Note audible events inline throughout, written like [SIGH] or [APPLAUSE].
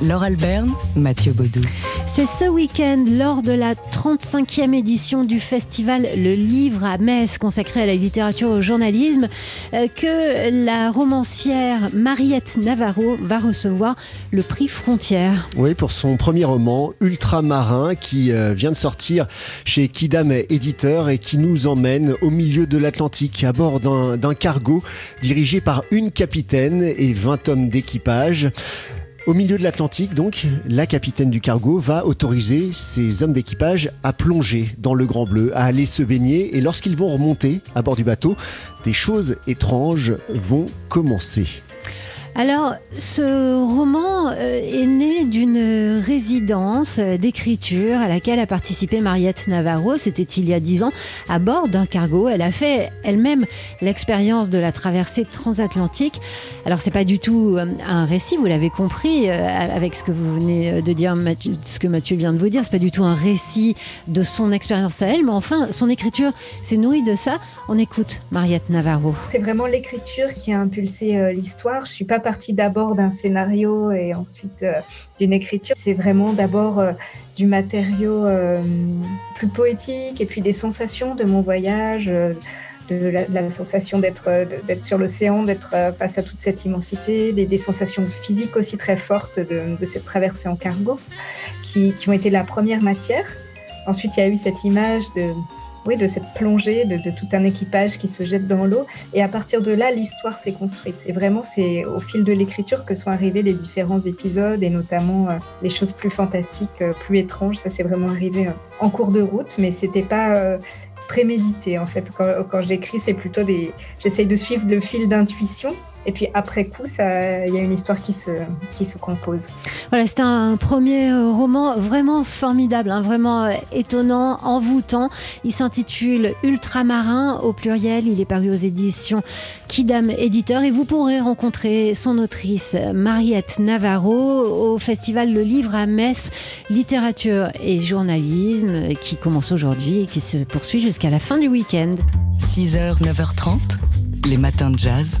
Laure Alberne, Mathieu Baudou. C'est ce week-end, lors de la 35e édition du festival Le Livre à Metz, consacré à la littérature et au journalisme, euh, que la romancière Mariette Navarro va recevoir le prix Frontière. Oui, pour son premier roman, Ultramarin, qui euh, vient de sortir chez Kidam Éditeur et qui nous emmène au milieu de l'Atlantique, à bord d'un cargo dirigé par une capitaine et 20 hommes d'équipage. Au milieu de l'Atlantique, donc, la capitaine du cargo va autoriser ses hommes d'équipage à plonger dans le Grand Bleu, à aller se baigner, et lorsqu'ils vont remonter à bord du bateau, des choses étranges vont commencer. Alors, ce roman euh, est né d'une résidence d'écriture à laquelle a participé Mariette Navarro. C'était il y a dix ans, à bord d'un cargo. Elle a fait elle-même l'expérience de la traversée transatlantique. Alors, c'est pas du tout euh, un récit, vous l'avez compris, euh, avec ce que vous venez de dire, ce que Mathieu vient de vous dire. C'est pas du tout un récit de son expérience à elle, mais enfin, son écriture s'est nourrie de ça. On écoute Mariette Navarro. C'est vraiment l'écriture qui a impulsé l'histoire. Je suis pas partie d'abord d'un scénario et ensuite euh, d'une écriture. C'est vraiment d'abord euh, du matériau euh, plus poétique et puis des sensations de mon voyage. De la, sensation d'être sur l'océan, d'être face à toute cette immensité, des, sensations physiques aussi très fortes de, de cette traversée en cargo, qui, qui, ont été la première matière. Ensuite, il y a eu cette image de, oui, de cette plongée de, tout un équipage qui se jette dans l'eau. Et à partir de là, l'histoire s'est construite. Et vraiment, c'est au fil de l'écriture que sont arrivés les différents épisodes et notamment euh, les choses plus fantastiques, euh, plus étranges. Ça, c'est vraiment arrivé euh, en cours de route, mais c'était pas prémédité en fait. Quand, quand j'écris, c'est plutôt des. J'essaye de suivre le fil d'intuition et puis après coup, il y a une histoire qui se, qui se compose. Voilà, c'est un premier euh, roman vraiment formidable, hein, vraiment euh, étonnant, envoûtant. Il s'intitule Ultramarin au pluriel. Il est paru aux éditions Kidam Éditeur et vous pourrez rencontrer son autrice Mariette Navarro au festival Le Livre à Metz, littérature et journalisme qui commence aujourd'hui et qui se poursuit jusqu'à la fin du week-end. 6h, 9h30, les matins de jazz.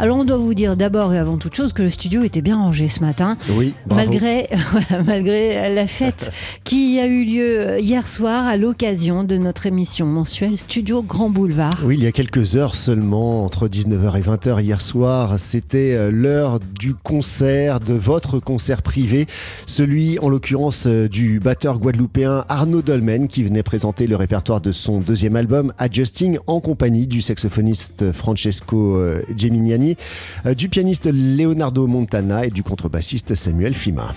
Alors on doit vous dire d'abord et avant toute chose que le studio était bien rangé ce matin. Oui, Malgré, [LAUGHS] malgré la fête [LAUGHS] qui a eu lieu hier soir à l'occasion de notre émission mensuelle Studio Grand Boulevard. Oui, il y a quelques heures seulement, entre 19h et 20h hier soir, c'était euh, l'heure du concert, de votre concert privé, celui en l'occurrence euh, du batteur guadeloupéen Arnaud Dolmen qui venait présenter le répertoire de son deuxième album Adjusting en compagnie du saxophoniste Francesco euh, Geminiani euh, du pianiste Leonardo Montana et du contrebassiste Samuel Fima.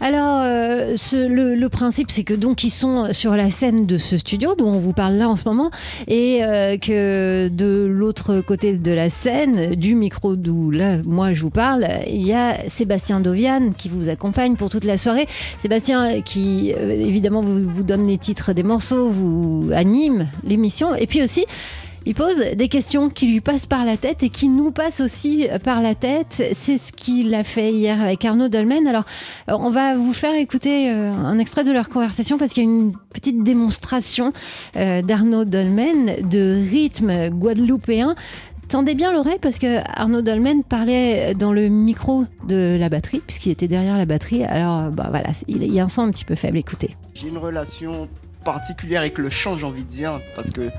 Alors, euh, le, principe, c'est que donc ils sont sur la scène de ce studio dont on vous parle là en ce moment, et euh, que de l'autre côté de la scène, du micro d'où là moi je vous parle, il y a Sébastien Dovian qui vous accompagne pour toute la soirée. Sébastien qui évidemment vous, vous donne les titres des morceaux, vous anime l'émission, et puis aussi il pose des questions qui lui passent par la tête et qui nous passent aussi par la tête. C'est ce qu'il a fait hier avec Arnaud Dolmen. Alors, on va vous faire écouter euh, un extrait de leur conversation parce qu'il y a une petite démonstration euh, d'Arnaud Dolmen de rythme guadeloupéen. Tendez bien l'oreille parce que Arnaud Dolmen parlait dans le micro de la batterie, puisqu'il était derrière la batterie. Alors, bah, voilà, il y a un son un petit peu faible. Écoutez. J'ai une relation particulière avec le chant, j'ai envie de dire, parce que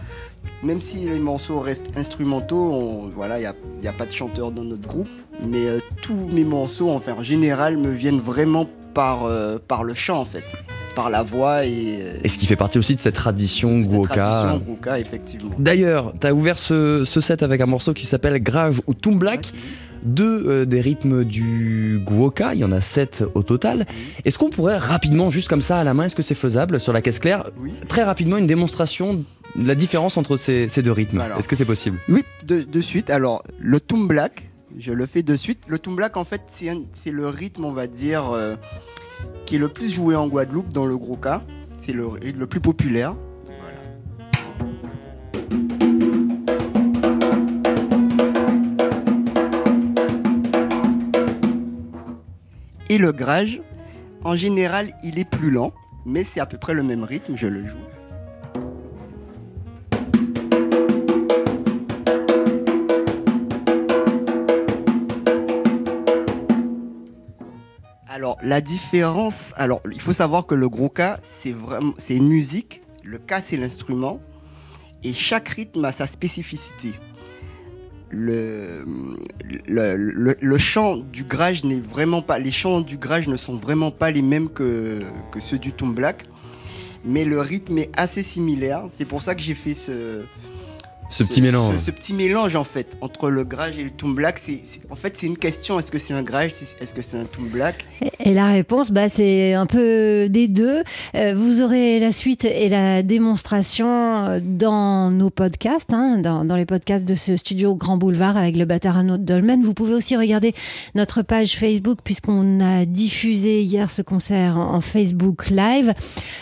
même si les morceaux restent instrumentaux, voilà, il n'y a, pas de chanteur dans notre groupe, mais euh, tous mes morceaux, enfin, en général, me viennent vraiment par, euh, par le chant, en fait, par la voix. Et, euh, et ce qui fait partie aussi de cette tradition Gwoka. tradition effectivement. D'ailleurs, tu as ouvert ce, set avec un morceau qui s'appelle Grave ou Tumblak deux euh, des rythmes du Guoka, il y en a sept au total. Est-ce qu'on pourrait rapidement, juste comme ça à la main, est-ce que c'est faisable sur la caisse claire? Très rapidement, une démonstration la différence entre ces, deux rythmes. Est-ce que c'est possible? Oui, de, suite. Alors, le Toom Black, je le fais de suite. Le Toom Black, en fait, c'est le rythme, on va dire, euh, qui est le plus joué en Guadeloupe dans le Guoka. C'est le, le plus populaire. Et le grage, en général, il est plus lent, mais c'est à peu près le même rythme, je le joue. La différence, alors il faut savoir que le gros K, c'est vraiment, c'est une musique. Le K, c'est l'instrument, et chaque rythme a sa spécificité. Le, le, le, chant du grage n'est vraiment pas, les chants du grage ne sont vraiment pas les mêmes que, que ceux du Tomb Black, mais le rythme est assez similaire. C'est pour ça que j'ai fait ce, Ce petit mélange. Ce, ce petit mélange en fait entre le grage et le tomb black, c'est c'est- en fait c'est une question. Est-ce que c'est un grage? Est-ce que c'est un tomb black? Et- Et la réponse, bah, c'est un peu des deux. Euh, vous aurez la suite et la démonstration euh, dans nos podcasts, hein, dans, dans les podcasts de ce studio Grand Boulevard avec le batteur Arnaud Dolmen. Vous pouvez aussi regarder notre page Facebook puisqu'on a diffusé hier ce concert en en Facebook Live.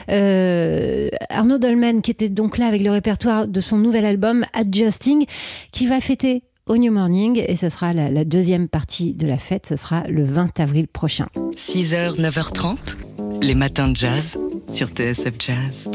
Euh, Arnaud Dolmen qui était donc là avec le répertoire de son nouvel album Adjusting qui va fêter au New Morning et ce sera la, la deuxième partie de la fête, ce sera le 20 avril prochain. 6h, 9h30, les matins de jazz sur TSF Jazz.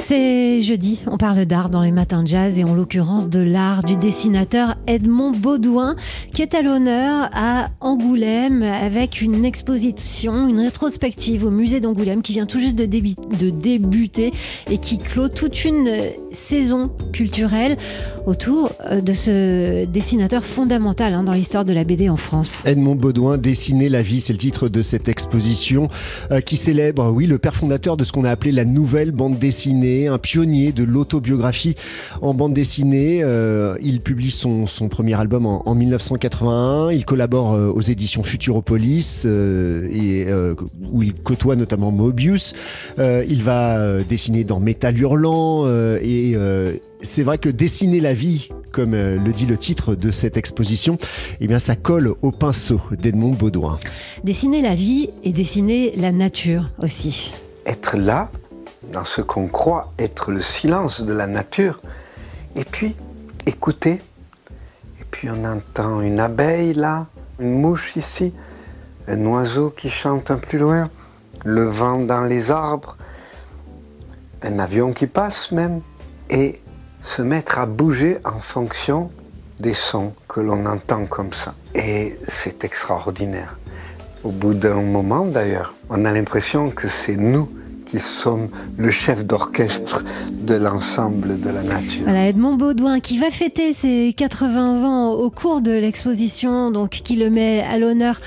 C'est jeudi, on parle d'art dans les matins de jazz et en l'occurrence de l'art du dessinateur Edmond Baudouin qui est à l'honneur à Angoulême avec une exposition, une rétrospective au musée d'Angoulême qui vient tout juste de débuter et qui clôt toute une euh, saison culturelle autour euh, de ce dessinateur fondamental hein, dans l'histoire de la BD en France. Edmond Baudouin, Dessiner la vie, c'est le titre de cette exposition euh, qui célèbre, oui, le père fondateur de ce qu'on a appelé la nouvelle bande dessinée, un pionnier de l'autobiographie en bande dessinée. Euh, il publie son, son premier album en, en 1981. Il collabore aux éditions Futuropolis et où il côtoie notamment Mobius. Il va dessiner dans Métal Hurlant euh, et euh, c'est vrai que dessiner la vie, comme euh, le dit le titre de cette exposition, eh bien ça colle au pinceau d'Edmond Baudouin. Dessiner la vie et dessiner la nature aussi. être là, dans ce qu'on croit être le silence de la nature, et puis écouter. Et puis on entend une abeille là, une mouche ici, un oiseau qui chante un plus loin, le vent dans les arbres, un avion qui passe même, et se mettre à bouger en fonction des sons que l'on entend comme ça. Et c'est extraordinaire. Au bout d'un moment d'ailleurs, on a l'impression que c'est nous qui sommes le chef d'orchestre de l'ensemble de la nature. Edmond Baudouin qui va fêter ses 80 ans au cours de l'exposition, donc qui le met à l'honneur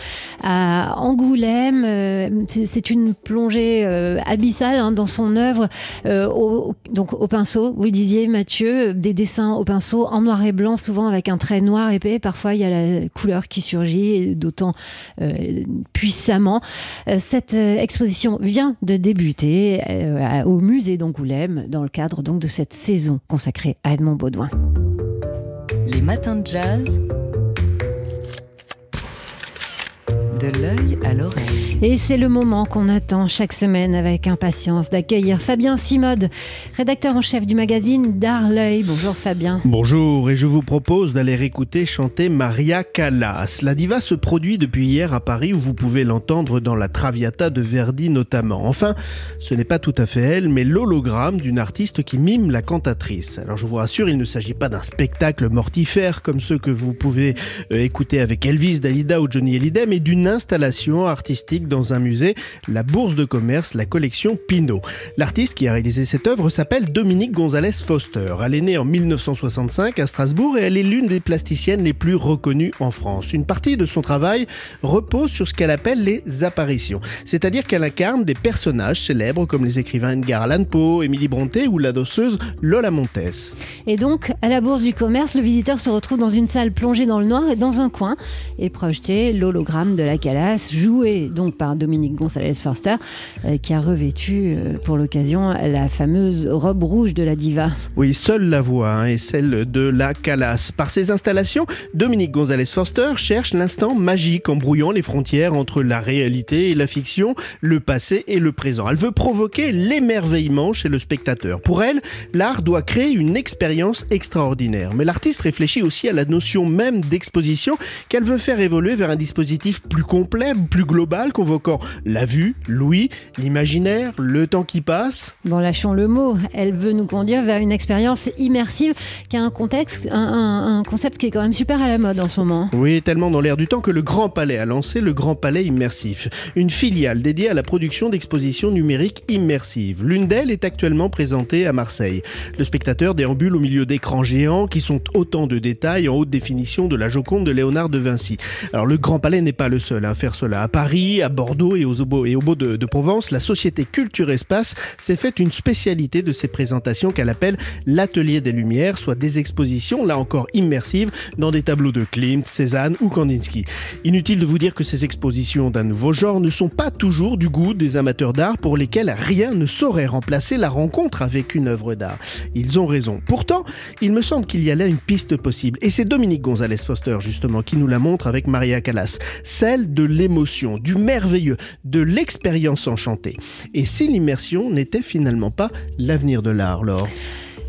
à Angoulême. Euh, c'est- une plongée euh, abyssale hein, dans son œuvre, euh, au, donc au pinceau. Vous le disiez, Mathieu, des dessins au pinceau en noir et blanc, souvent avec un trait noir épais. Parfois, il y a la couleur qui surgit, d'autant puissamment. Cette exposition vient de débuter euh, au musée d'Angoulême dans le cadre de cette saison consacrée à Edmond Baudouin. Les matins de jazz. De l'œil à l'oreille. Et c'est le moment qu'on attend chaque semaine avec impatience d'accueillir Fabien Simode, rédacteur en chef du magazine D'Art l'œil. Bonjour Fabien. Bonjour, et je vous propose d'aller écouter chanter Maria Callas. La diva se produit depuis hier à Paris où vous pouvez l'entendre dans la Traviata de Verdi notamment. Enfin, ce n'est pas tout à fait elle, mais l'hologramme d'une artiste qui mime la cantatrice. Alors je vous rassure, il ne s'agit pas d'un spectacle mortifère comme ceux que vous pouvez euh, écouter avec Elvis, Dalida ou Johnny Hallyday, mais d'une installation artistique dans un musée, la Bourse de commerce, la collection Pinault. L'artiste qui a réalisé cette œuvre s'appelle Dominique Gonzalez Foster. Elle est née en 1965 à Strasbourg et elle est l'une des plasticiennes les plus reconnues en France. Une partie de son travail repose sur ce qu'elle appelle les apparitions, c'est-à-dire qu'elle incarne des personnages célèbres comme les écrivains Edgar Allan Poe, Émilie Brontë ou la danseuse Lola Montez. Et donc, à la Bourse du Commerce, le visiteur se retrouve dans une salle plongée dans le noir et dans un coin est projeté l'hologramme de la Calas, joué donc par Dominique Gonzalez Forster, euh, qui a revêtu euh, pour l'occasion la fameuse robe rouge de la diva. Oui, seule la voix hein, est celle de la Calas. Par ses installations, Dominique Gonzalez Forster cherche l'instant magique en brouillant les frontières entre la réalité et la fiction, le passé et le présent. Elle veut provoquer l'émerveillement chez le spectateur. Pour elle, l'art doit créer une expérience extraordinaire. Mais l'artiste réfléchit aussi à la notion même d'exposition qu'elle veut faire évoluer vers un dispositif plus complet, plus global, convoquant la vue, l'ouïe, l'imaginaire, le temps qui passe. Bon, lâchons le mot. Elle veut nous conduire vers une expérience immersive qui a un contexte, un, un- un concept qui est quand même super à la mode en ce moment. Oui, tellement dans l'air du temps que le Grand Palais a lancé le Grand Palais Immersif, une filiale dédiée à la production d'expositions numériques immersives. L'une d'elles est actuellement présentée à Marseille. Le spectateur déambule au milieu d'écrans géants qui sont autant de détails en haute définition de la Joconde de Léonard de Vinci. Alors le Grand Palais n'est pas le seul faire cela. À Paris, à Bordeaux et aux au Beau de, Provence, la société Culture Espace s'est faite une spécialité de ces présentations qu'elle appelle l'atelier des lumières, soit des expositions, là encore immersives, dans des tableaux de Klimt, Cézanne ou Kandinsky. Inutile de vous dire que ces expositions d'un nouveau genre ne sont pas toujours du goût des amateurs d'art pour lesquels rien ne saurait remplacer la rencontre avec une œuvre d'art. Ils ont raison. Pourtant, il me semble qu'il y a là une piste possible. Et c'est Dominique Gonzalez Foster, justement, qui nous la montre avec Maria Callas. Celle de l'émotion, du merveilleux, de l'expérience enchantée. Et si l'immersion n'était finalement pas l'avenir de l'art, Laure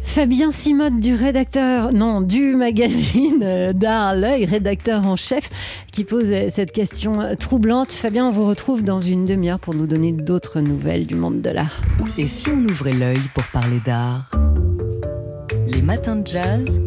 Fabien Simode du rédacteur, non, du magazine euh, d'art L'œil, rédacteur en chef, qui pose euh, cette question euh, troublante. Fabien, on vous retrouve dans une demi-heure pour nous donner d'autres nouvelles du monde de l'art. Et si on ouvrait l'œil pour parler d'art? Les matins de jazz?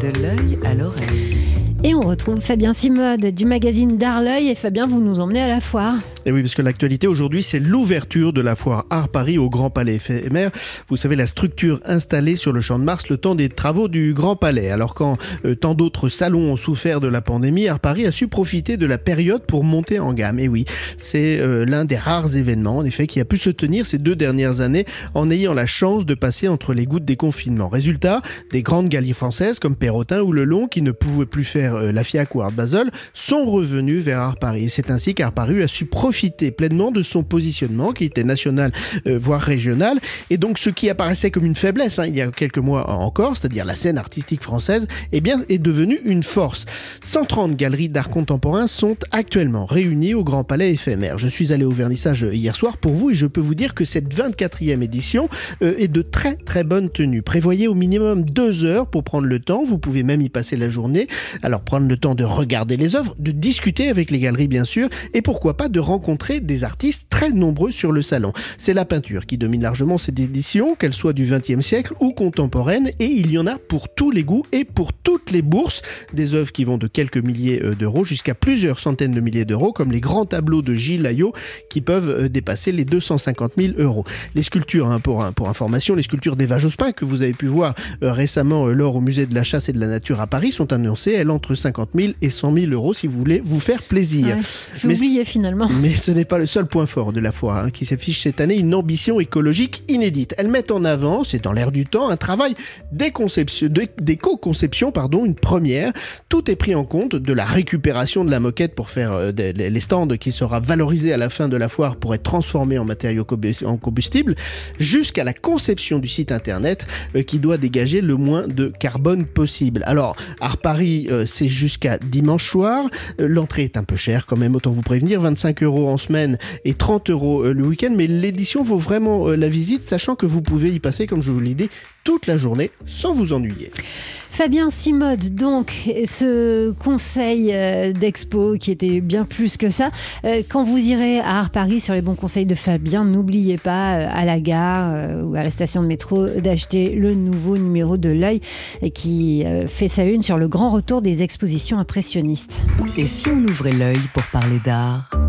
De l'œil à l'oreille. Et on retrouve Fabien Simode du magazine d'art L'œil. Et Fabien, vous nous emmenez à la foire. Et oui, parce que l'actualité aujourd'hui, c'est l'ouverture de la foire Art Paris au Grand Palais éphémère. Vous savez, la structure installée sur le Champ de Mars le temps des travaux du Grand Palais. Alors quand euh, tant d'autres salons ont souffert de la pandémie, Art Paris a su profiter de la période pour monter en gamme. Et oui, c'est euh, l'un des rares événements, en effet, qui a pu se tenir ces deux dernières années en ayant la chance de passer entre les gouttes des confinements. Résultat, des grandes galeries françaises comme Perrotin ou Le Long, qui ne pouvaient plus faire euh, la FIAC ou Art Basel, sont revenus vers Art Paris. C'est ainsi qu'Art Paris a su profiter pleinement de son positionnement, qui était national, euh, voire régional. Et donc, ce qui apparaissait comme une faiblesse hein, il y a quelques mois encore, c'est-à-dire la scène artistique française, eh bien, est devenu une force. 130 galeries d'art contemporain sont actuellement réunies au Grand Palais éphémère. Je suis allé au vernissage hier soir pour vous et je peux vous dire que cette 24e édition euh, est de très très bonne tenue. Prévoyez au minimum deux heures pour prendre le temps. Vous pouvez même y passer la journée. Alors, prendre le temps de regarder les œuvres, de discuter avec les galeries, bien sûr, et pourquoi pas de rencontrer des artistes très nombreux sur le salon. C'est la peinture qui domine largement cette édition, qu'elle soit du XXe siècle ou contemporaine, et il y en a pour tous les goûts et pour toutes les bourses. Des œuvres qui vont de quelques milliers euh, d'euros jusqu'à plusieurs centaines de milliers d'euros, comme les grands tableaux de Gilles Ayot qui peuvent euh, dépasser les 250 000 euros. Les sculptures, hein, pour, pour information, les sculptures d'Eva Jospin que vous avez pu voir euh, récemment euh, lors au musée de la chasse et de la nature à Paris sont annoncées, elles, entre 50 000 et 100 000 euros si vous voulez vous faire plaisir. Ouais, J'ai oublié finalement. Mais ce n'est pas le seul point fort de la foire, hein, qui s'affiche cette année une ambition écologique inédite. Elle met en avant, c'est dans l'air du temps, un travail d'éco-conception, pardon, une première. Tout est pris en compte de la récupération de la moquette pour faire euh, les stands qui sera valorisé à la fin de la foire pour être transformé en matériaux en combustible, jusqu'à la conception du site internet euh, qui doit dégager le moins de carbone possible. Alors, Art Paris, euh, c'est jusqu'à dimanche soir. L'entrée est un peu chère quand même, autant vous prévenir, 25 euros en semaine et 30 euros euh, le week-end, mais l'édition vaut vraiment euh, la visite, sachant que vous pouvez y passer, comme je vous l'ai dit, toute la journée sans vous ennuyer. Fabien Simode, donc, ce conseil euh, d'expo qui était bien plus que ça. Quand vous irez à Art Paris sur les bons conseils de Fabien, n'oubliez pas à la gare ou à la station de métro d'acheter le nouveau numéro de l'œil et qui fait sa une sur le grand retour des expositions impressionnistes. Et si on ouvrait l'œil pour parler d'art?